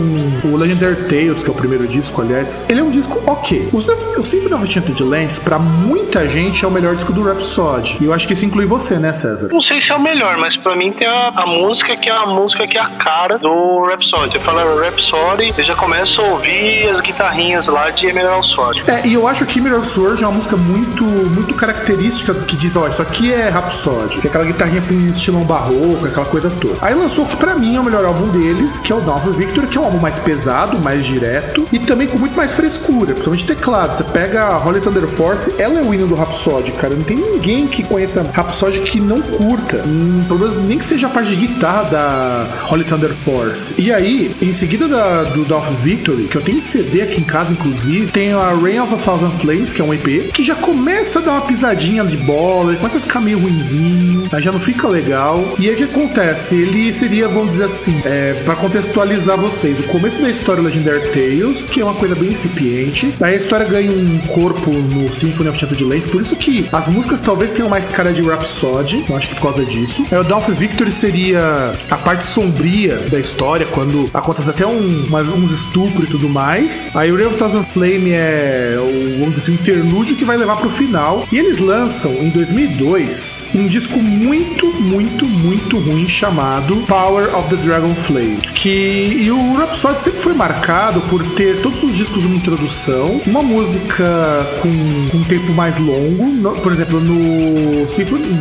o Legendary Tales, que é o primeiro disco, aliás, ele é um disco ok. O Symphony of Enchanted Lands, pra muita gente, é o melhor disco do Rhapsody. E eu acho que isso inclui você, né, César? Não sei se é o melhor, mas pra mim tem a, a música que é a música que é a cara do Rhapsody. Você fala Rhapsody, eu já começo a ouvir as guitarrinhas lá de Emerald Sword. É, e eu acho que Emerald Sword é uma música muito, muito característica que diz, ó, isso aqui é Rhapsody, que é aquela guitarrinha com estilão barroco, aquela coisa toda. Aí lançou o que pra mim é o melhor álbum deles, que é o Dawn of Victory, que é um álbum mais pesado, mais direto e também com muito mais frescura, principalmente teclado. Você pega a Holy Thunder Force, ela é o hino do Rhapsody, cara. Não tem ninguém que conheça Rhapsody que não curta. Hum, pelo menos nem que seja a parte de guitarra da Holy Thunder Force. E aí, em seguida da, do Dawn of Victory, que eu tenho CD aqui em casa, inclusive, tem a Rain of a Thousand Flames, que é um EP, que já começa a dar uma pisadinha de bola, começa a ficar meio ruinzinho, aí já não fica legal. E aí o que acontece? Ele seria, vamos dizer assim, é, para contextualizar vocês, o começo da história Legendary Tales, que é uma coisa bem incipiente. Aí a história ganha um corpo no Symphony of Chanted Lanes, por isso que as músicas talvez tenham mais cara de Rhapsody, eu acho que por causa disso. Aí o Dawn of Victory seria a parte sombria da história, quando acontece até um, umas, uns estupros e tudo mais. Aí o Ray of Thousand Flame é, o, vamos dizer assim, um interlúdio que vai levar pro final. E eles lançam, em 2002, um disco muito, muito, muito ruim chamado Power of the Dragon Flame. Que, e o Rhapsody sempre foi marcado por ter todos os discos uma introdução, uma música com, com um tempo mais longo. No, por exemplo, no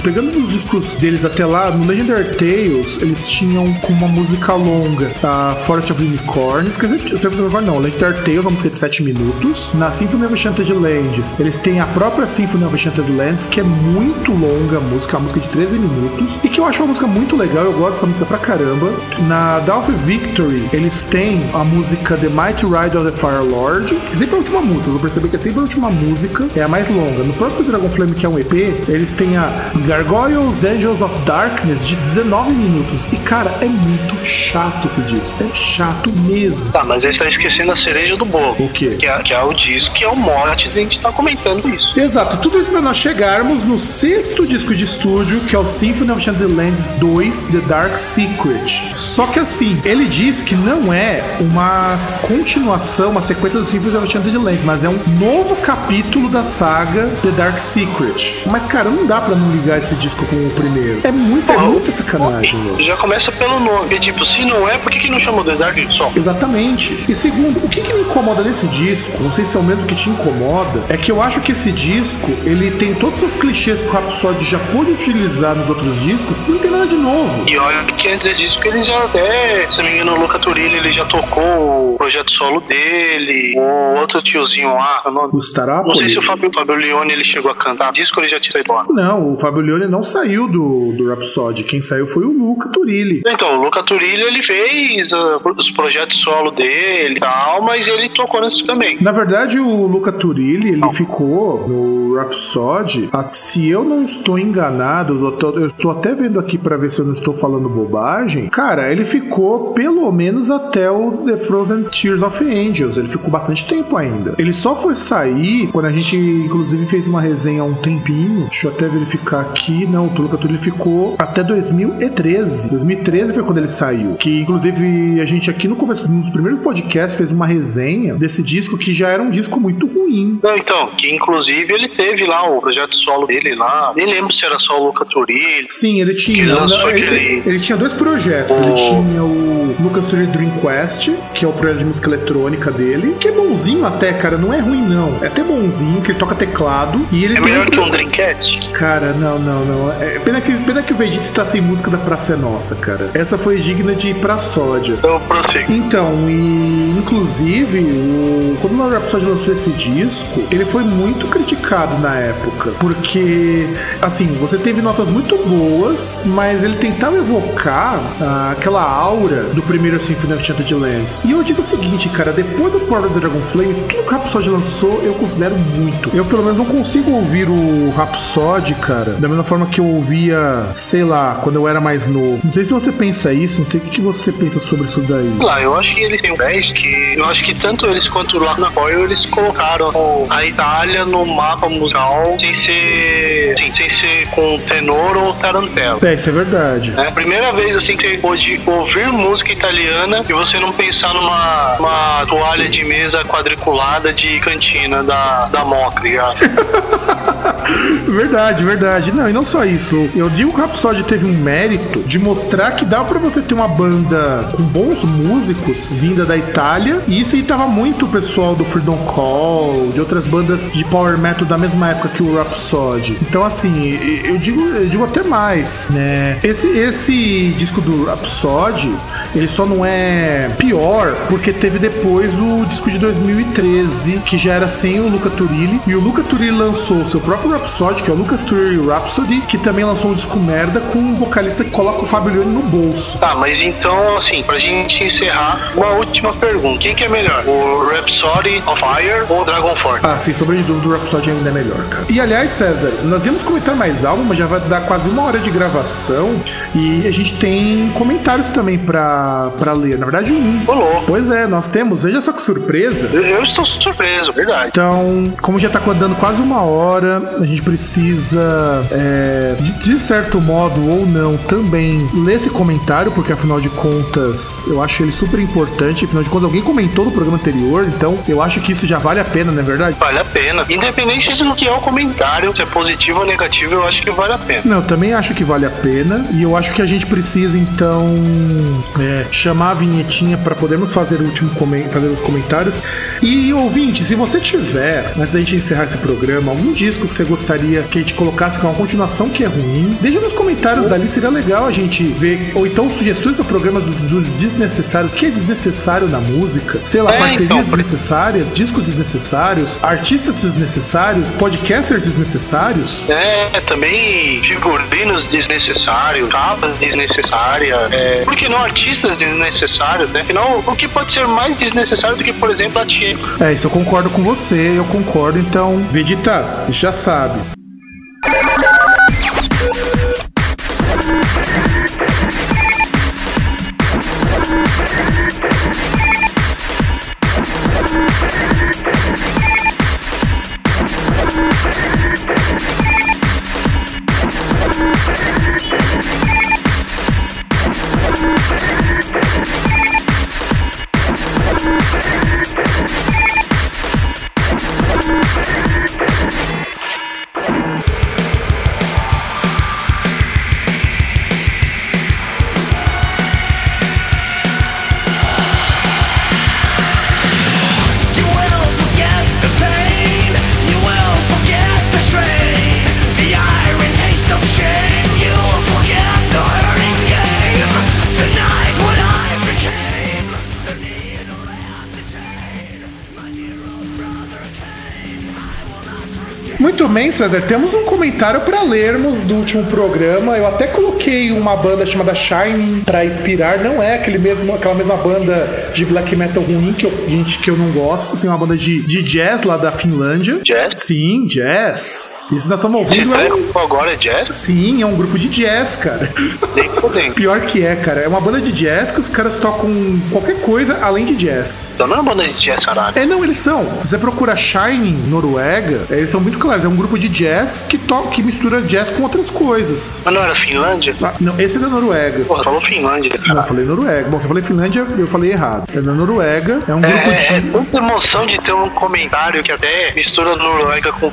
pegando os discos deles até lá, no Legendary Tales, eles tinham com uma música longa a Forest of Unicorns, quer dizer, não, Legendary Tales, uma música de 7 minutos. Na Symphony of Enchanted Lands, eles têm a própria Symphony of Enchanted Lands, que é muito longa a música, a música de 13 minutos, e que eu acho uma música muito legal, eu gosto dessa música pra caramba. Na Dawn of Victory, eles têm a música The Mighty Ride of the Fire Lord, que sempre é a última música, eu vou perceber que é sempre a última música, é a mais longa. No próprio Dragon Flame, que é um EP, eles têm a Gargoyles Angels of Darkness de 19 minutos. E cara, é muito chato esse disco. É chato mesmo. Tá, mas aí tá esquecendo a cereja do bolo. O quê? Que é, que é o disco, que é o mote, a gente tá comentando isso. Exato, tudo isso pra nós chegarmos no sexto disco de estúdio, que é o Symphony of Enchanted Lands 2, The Dark Secret. Só que assim, ele diz que não é uma continuação, uma sequência do Symphony of Enchanted Lands, mas é um novo capítulo da saga The Dark Secret. Mas cara, não dá pra não ligar esse disco com o primeiro. É muita, é muita sacanagem, meu. Já começa pelo nome. Porque, tipo, se não é, por que, que não chamou The Dark só? Exatamente. E segundo, o que, que me incomoda nesse disco, não sei se é o mesmo que te incomoda, é que eu acho que esse disco, ele tem todos os clichês que o Rhapsody já pôde utilizar nos outros discos e não tem nada de novo. E olha que antes desse disco ele já até, se não me engano, o Luca Turilli, ele já tocou o projeto solo dele, o outro tiozinho lá, o nome? O Não sei se o Fabio, Fabio Leone ele chegou a cantar disco ou ele já tinha saído lá. Não, o Fabio Leone não saiu do, do Rhapsody. Quem saiu foi o Luca Turilli. Então, o Luca Turilli ele fez uh, os projetos solo dele e tal, mas ele tocou nesse também. Na verdade, o Luca Turilli, ele ficou no Rhapsody, a- se eu não estou enganado, eu tô, eu tô até vendo aqui pra ver se eu não estou falando bobagem, cara, ele ficou pelo menos até o The Frozen Tears of Angels, ele ficou bastante tempo ainda. Ele só foi sair quando a gente, inclusive, fez uma resenha há um tempinho, deixa eu até verificar aqui, não, o Luca Turilli ficou até 2013. 2013 foi quando ele saiu, que inclusive a gente aqui no começo, nos primeiros podcasts, fez uma resenha desse disco que já era um disco muito ruim. Não, então, que inclusive ele teve lá o projeto solo dele lá, nem lembro se era só o Luca Turilli. Sim, ele tinha. Não, ele, aquele- ele tinha dois projetos. Ele tinha o Lucas Turilli Dream Quest, que é o projeto de música eletrônica dele, que é bonzinho até, cara. Não é ruim, não. É até bonzinho, que ele toca teclado. E ele É tem melhor um que um Dreamcast? Cara, não, não, não. É, pena, que, pena que o Vegeta está sem música da Praça é Nossa, cara. Essa foi digna de ir pra sódia. Eu prossigo. Então, e inclusive, o, quando o Rhapsody lançou esse disco, ele foi muito criticado na época, porque, assim, você teve notas muito boas, mas ele tentava evocar ah, aquela aura do primeiro Symphony of Enchanted Lands. E eu digo o seguinte, cara, depois do Power of the Dragon Flame, tudo que o Rhapsody lançou, eu considero muito. Eu, pelo menos, não consigo ouvir o Rhapsody, cara, da mesma forma que eu ouvia, sei lá, quando eu era mais novo. Não sei se você pensa isso, não sei o que você pensa sobre isso daí. Lá, eu acho que eles têm um 10 que eu acho que tanto eles quanto lá na Foil eles colocaram a Itália no mapa musical sem ser, assim, sem ser com tenor ou tarantela. É, isso é verdade. É a primeira vez assim que você pôde ouvir música italiana e você não pensar numa uma toalha de mesa quadriculada de cantina da, da Mocri. verdade, verdade. Não, e não só isso. Eu digo que o Rhapsody teve um mérito de mostrar que dá pra você ter uma banda com bons músicos vinda da Itália. E isso aí tava muito o pessoal do Freedom Call, de outras bandas de power metal da mesma época que o Rhapsody. Então, assim, eu digo, eu digo até mais, né? Esse, esse disco do Rhapsody, ele só não é pior porque teve depois o disco de 2013, que já era sem o Luca Turilli. E o Luca Turilli lançou o seu próprio Rhapsody, que é o Lucas Turilli Rhapsody, que também lançou um disco merda com um vocalista que coloca o Fábio Leone no bolso. Tá, mas então, assim, pra gente encerrar, uma última pergunta. Quem que é melhor? O Rhapsody of Fire ou o Dragon Force? Ah, sem sombra de dúvida, o Rhapsody ainda é melhor, cara. E aliás, César, nós íamos comentar mais álbum, mas já vai dar quase uma hora de gravação e a gente tem comentários também pra, pra ler. Na verdade, um. Rolou. Pois é, nós temos. Veja só que surpresa. Eu, eu estou surpreso, verdade. Então, como já tá dando quase uma hora, a gente precisa, é, de, de certo modo ou não, também ler esse comentário, porque afinal de contas, eu acho ele super importante. Afinal de contas, alguém comentou no programa anterior, então eu acho que isso já vale a pena, não é verdade? Vale a pena. Independente do que é o comentário, se é positivo ou negativo, eu acho que vale a pena. Não, eu também acho que vale a pena. E eu acho que a gente precisa, então, é, chamar a vinhetinha para podermos fazer o último fazer os comentários. E ouvinte, se você tiver, antes da gente encerrar esse programa, algum disco que você gostaria que a gente colocasse com uma continuação que é ruim, deixa nos comentários ali, seria legal a gente ver. Ou então sugestões para programas dos, dos desnecessários. O que é desnecessário na música? Sei lá, É, parcerias então, desnecessárias, discos desnecessários, artistas desnecessários, podcasters desnecessários. É, também figurinos desnecessários, capas desnecessárias, é, por que não artistas desnecessários, né? Afinal, o que pode ser mais desnecessário do que, por exemplo, a Tia? É, isso eu concordo com você, eu concordo. Então, Vegeta, já sabe. Temos um comentário para lermos do último programa. Eu até coloquei uma banda chamada Shining para inspirar. Não é aquele mesmo, aquela mesma banda de black metal ruim que eu, gente, que eu não gosto. Assim, uma banda de, de jazz lá da Finlândia. Jazz? Sim, jazz. Isso nós estamos ouvindo. É um, Sério? Agora é jazz? sim, é um grupo de jazz, cara. Nem. Pior que é, cara. É uma banda de jazz que os caras tocam qualquer coisa além de jazz. Então não é uma banda de jazz, caralho. É, não, eles são. Se você procura Shining, Noruega, eles são muito claros. É um grupo de jazz que, to que mistura jazz com outras coisas. Mas não era Finlândia? Ah, não, esse é da Noruega. Porra, falou Finlândia, Não, eu cara. falei Noruega. Bom, se eu falei Finlândia, eu falei errado. É da Noruega, é um grupo É, é de. tanta emoção de ter um comentário que até mistura Noruega com.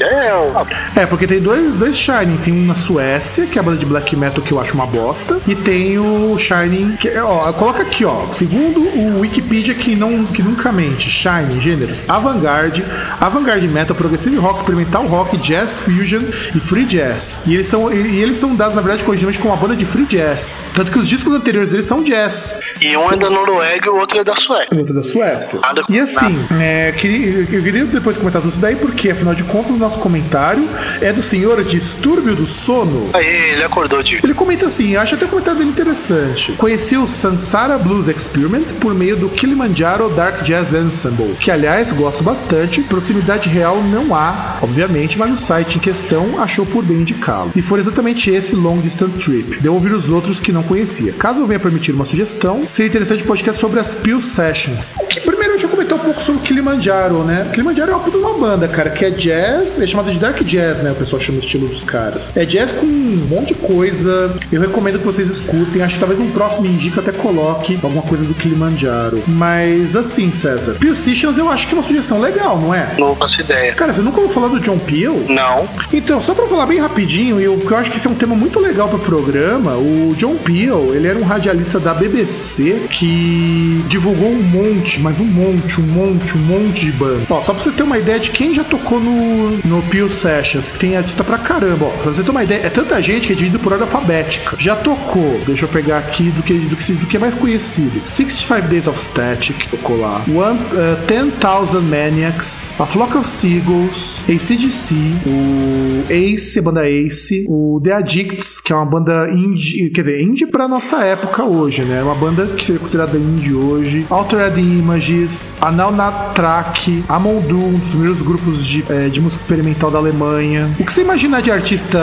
É, ó, É, porque tem dois, dois Shining. Tem um na Suécia, que é a banda de black metal que eu acho uma bosta. E tem o Shining, que, é, ó, coloca aqui, ó. Segundo o Wikipedia, que, não, que nunca mente. Shining, gêneros, avant-garde, avant-garde metal, progressive rock, experimental rock, jazz fusion e free jazz. E eles são, e, e eles são dados, na verdade, originalmente como uma banda de free jazz. Tanto que os discos anteriores deles são jazz. E um é da Noruega e o outro é da Suécia. Outro da Suécia. Nada E assim, é, queria, eu queria depois comentar tudo isso daí, porque afinal de contas, o nosso comentário é do senhor Distúrbio do Sono. Aí ele acordou de. Ele comenta assim, acho até o comentário dele interessante. Conheci o Sansara Blues Experiment por meio do Kilimanjaro Dark Jazz Ensemble, que aliás gosto bastante. Proximidade real não há, obviamente, mas o site em questão achou por bem indicá-lo. E foi exatamente esse Long Distance Trip. Deu ouvir os outros que não conhecia. Caso eu venha permitir uma sugestão, seria interessante podcast sobre as Pill Sessions. Que, primeiro, deixa eu comentar um pouco sobre o Kilimanjaro, né? Kilimanjaro é uma puta uma banda, cara, que é jazz, é chamada de dark jazz, né? O pessoal chama o estilo dos caras. É jazz com um monte de coisa. Eu recomendo que vocês escutem. Acho que talvez no próximo indica até coloque alguma coisa do Kilimanjaro. Mas assim, César, Pure Sessions eu acho que é uma sugestão legal, não é? Não faço ideia. Cara, você nunca ouviu falar do John Peel? Não. Então, só pra falar bem rapidinho, e eu, que eu acho que esse é um tema muito legal pro programa, o John Peel, ele era um radialista da BBC que divulgou um monte, mas um monte, um monte, um monte de banda. Ó, só pra você ter uma ideia de quem já tocou no, no Peel Sessions, que tem artista pra caramba, ó. Pra você ter uma ideia, é tanta gente que é dividido por ordem alfabética. Já tocou, deixa eu pegar aqui do que, do que, do que é mais conhecido. 65 Days of Static, tocou lá. One, uh, 10,000 Maniacs, A Flock of Seagulls, ACDC, o Ace, a banda Ace, o The Addicts, que é uma banda indie, quer dizer, indie pra nossa época hoje, né? Uma banda que seria considerada indie hoje. Altered Images, Anal Natrak, Amondu, um dos primeiros grupos de, eh, de música experimental da Alemanha. O que você imaginar de artista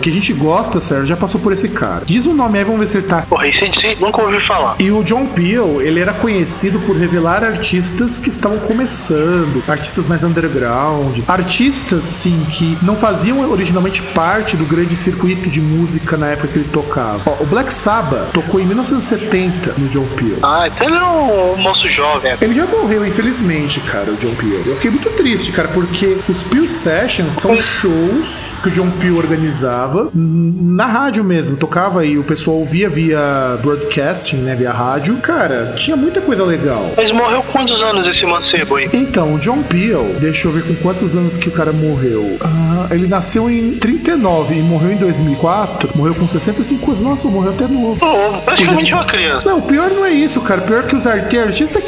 que a gente gosta, Sérgio, já passou por esse cara. Diz o nome aí, vamos ver se ele tá Porra, isso sim, nunca ouvi falar. e o John Peel, ele era conhecido por revelar artistas que estavam começando, artistas mais underground, artistas, sim, que não faziam originalmente parte do grande circuito de música na época que ele tocava. Ó, o Black Sabbath tocou em 1970 no John Peel. Ah, então ele é um moço jovem. Ele já morreu, infelizmente, cara, o John Peel. Eu fiquei muito triste, cara, porque os Peel Sessions são shows que o John Peel organizava na rádio mesmo. Tocava e o pessoal ouvia via broadcasting, né, via rádio. Cara, tinha muita coisa legal. Mas morreu quantos anos esse mancebo aí? Então, o John Peel, deixa eu ver com quantos anos que o cara morreu. Ah, ele nasceu em 39 e morreu em 2004. Morreu com 65 anos. Nossa, morreu até novo. Pô, praticamente uma criança. Não, o pior não é isso, cara. O pior é que os art- tem artista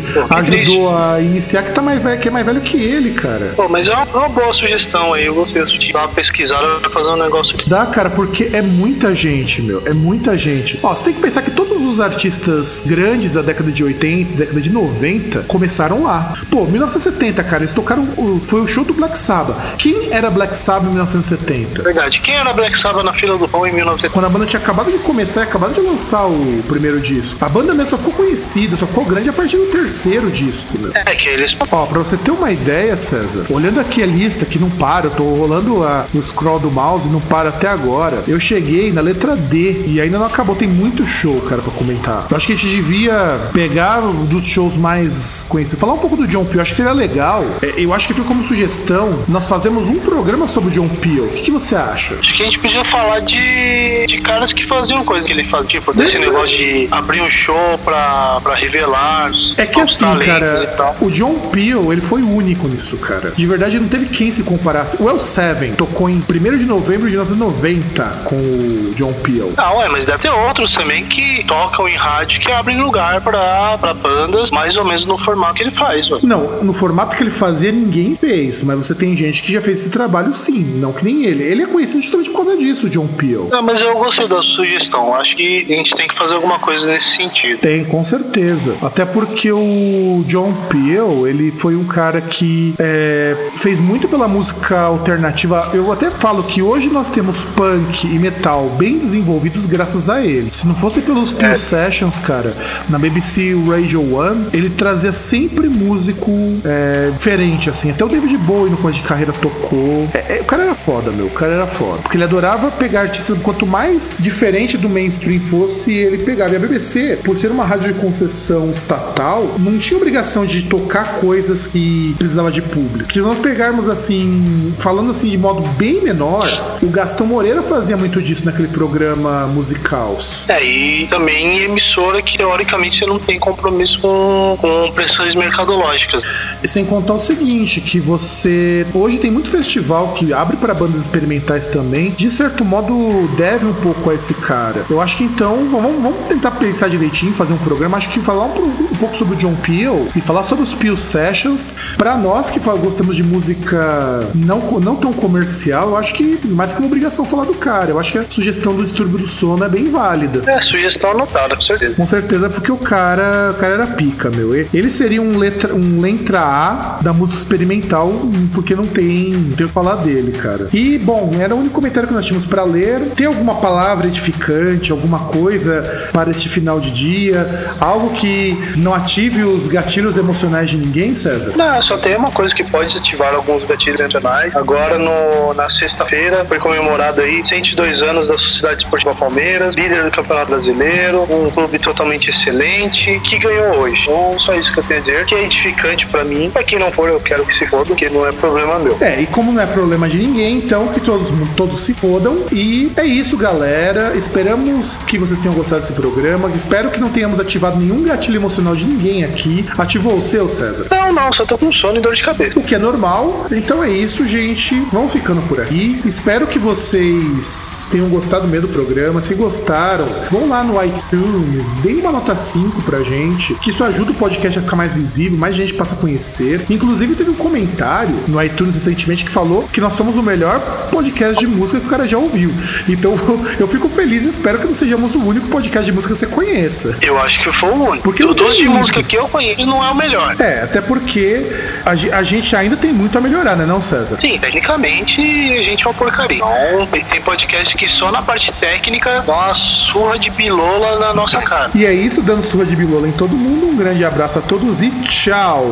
que Pô, ajudou triste. a iniciar que, tá mais velho, que é mais velho que ele, cara. Pô, mas é uma, é uma boa sugestão aí. Eu gostei de dar uma pesquisada pra fazer um negócio. Dá, cara, porque é muita gente, meu. É muita gente. Ó, você tem que pensar que todos os artistas grandes da década de 80, década de 90, começaram lá. Pô, 1970, cara, eles tocaram. o- foi o show do Black Sabbath. Quem era Black Sabbath em 1970? Verdade. Quem era Black Sabbath na fila do pão em 1970? Quando a banda tinha acabado de começar acabado de lançar o primeiro disco. A banda mesmo só ficou conhecida, só ficou grande a partir do terceiro disco, meu. É, que eles. Ó, pra você ter uma ideia, César, olhando aqui a lista que não para, eu tô rolando a, o scroll do mouse e não para até agora. Eu cheguei na letra D e ainda não acabou, tem muito show, cara, pra comentar. Eu acho que a gente devia pegar um dos shows mais conhecidos, falar um pouco do John Peel, acho que seria legal. É, Eu acho que foi como sugestão, nós fazemos um programa sobre o John Peel. O que, que você acha? Acho que a gente podia falar de, de caras que faziam coisa que ele fazia, tipo, desse negócio de abrir um show pra, pra revelar. É que novos assim, cara, tal. o John Peel, ele foi único nisso, cara. De verdade, não teve quem se comparasse. O El Seven tocou em 1 de novembro de 1990 com o John Peel. Ah, ué, mas deve ter outros também que tocam em rádio que abrem lugar pra, pra bandas mais ou menos no formato que ele faz, mano. Não, no formato que ele fazia, ninguém fez. Mas você tem gente que já fez esse trabalho sim, não que nem ele. Ele é conhecido justamente por causa disso, o John Peel. Não, mas eu gostei da sugestão. Acho que a gente tem que fazer alguma coisa nesse sentido. Tem, com certeza. Até porque o John Peel, ele foi um cara que é, fez muito pela música alternativa. Eu até falo que hoje nós temos punk e metal bem desenvolvidos graças a ele. Se não fosse pelos Peel Sessions, cara, na BBC Radio One, ele trazia sempre músico é, diferente, assim. Até o David Bowie no começo de carreira tocou. É, é, o cara era foda, meu. O cara era foda. Porque ele adorava pegar artistas. Quanto mais diferente do mainstream fosse, ele pegava. E a BBC, por ser uma rádio de concessão estatal, não tinha obrigação de tocar coisas que precisava de público. Se nós pegarmos assim, falando assim de modo bem menor, o Gastão Moreira fazia muito disso naquele programa Musicals. É, e também emissora que teoricamente você não tem compromisso com, com pressões mercadológicas. E sem contar o seguinte, que você hoje tem muito festival que abre para bandas experimentais também. De certo modo deve um pouco a esse cara. Eu acho que então vamos, vamos tentar pensar direitinho, fazer um programa. Acho que falar um, um pouco sobre John Peel e falar sobre os Peel Sessions. Para nós que gostamos de música não, não tão comercial, eu acho que mais que uma obrigação falar do cara. Eu acho que a sugestão do distúrbio do sono é bem válida. É, sugestão anotada, com certeza. Com certeza, porque o cara, o cara era pica, meu. Ele seria um letra, um letra A da música experimental, porque não tem, não tem o que falar dele, cara. E, bom, era o único comentário que nós tínhamos pra ler. Tem alguma palavra edificante, alguma coisa para este final de dia? Algo que não ative os os gatilhos emocionais de ninguém, César? Não, só tem uma coisa que pode ativar alguns gatilhos emocionais. Agora, no, na sexta-feira, foi comemorado aí 102 anos da Sociedade Esportiva Palmeiras, líder do Campeonato Brasileiro, um clube totalmente excelente, que ganhou hoje. Então, só isso que eu tenho a dizer, que é edificante pra mim. Pra quem não for, eu quero que se foda, porque não é problema meu. É, e como não é problema de ninguém, então que todos, todos se fodam. E é isso, galera. Esperamos que vocês tenham gostado desse programa. Espero que não tenhamos ativado nenhum gatilho emocional de ninguém aqui. Ativou o seu, César? Não, não, só tô com sono e dor de cabeça. O que é normal. Então é isso, gente. Vamos ficando por aqui. Espero que vocês tenham gostado mesmo do programa. Se gostaram, vão lá no iTunes, deem uma nota 5 pra gente, que isso ajuda o podcast a ficar mais visível, mais gente passa a conhecer. Inclusive, teve um comentário no iTunes recentemente que falou que nós somos o melhor podcast de música que o cara já ouviu. Então eu fico feliz e espero que não sejamos o único podcast de música que você conheça. Eu acho que foi o único. Porque Do não tem dos de música que eu conheço, não é o melhor. É, até porque a, a gente ainda tem muito a melhorar, né, não, César? Sim, tecnicamente a gente é uma porcaria. Então, tem- tem podcast que só na parte técnica dá uma surra de bilola na nossa cara. E é isso, dando surra de bilola em todo mundo. Um grande abraço a todos e tchau!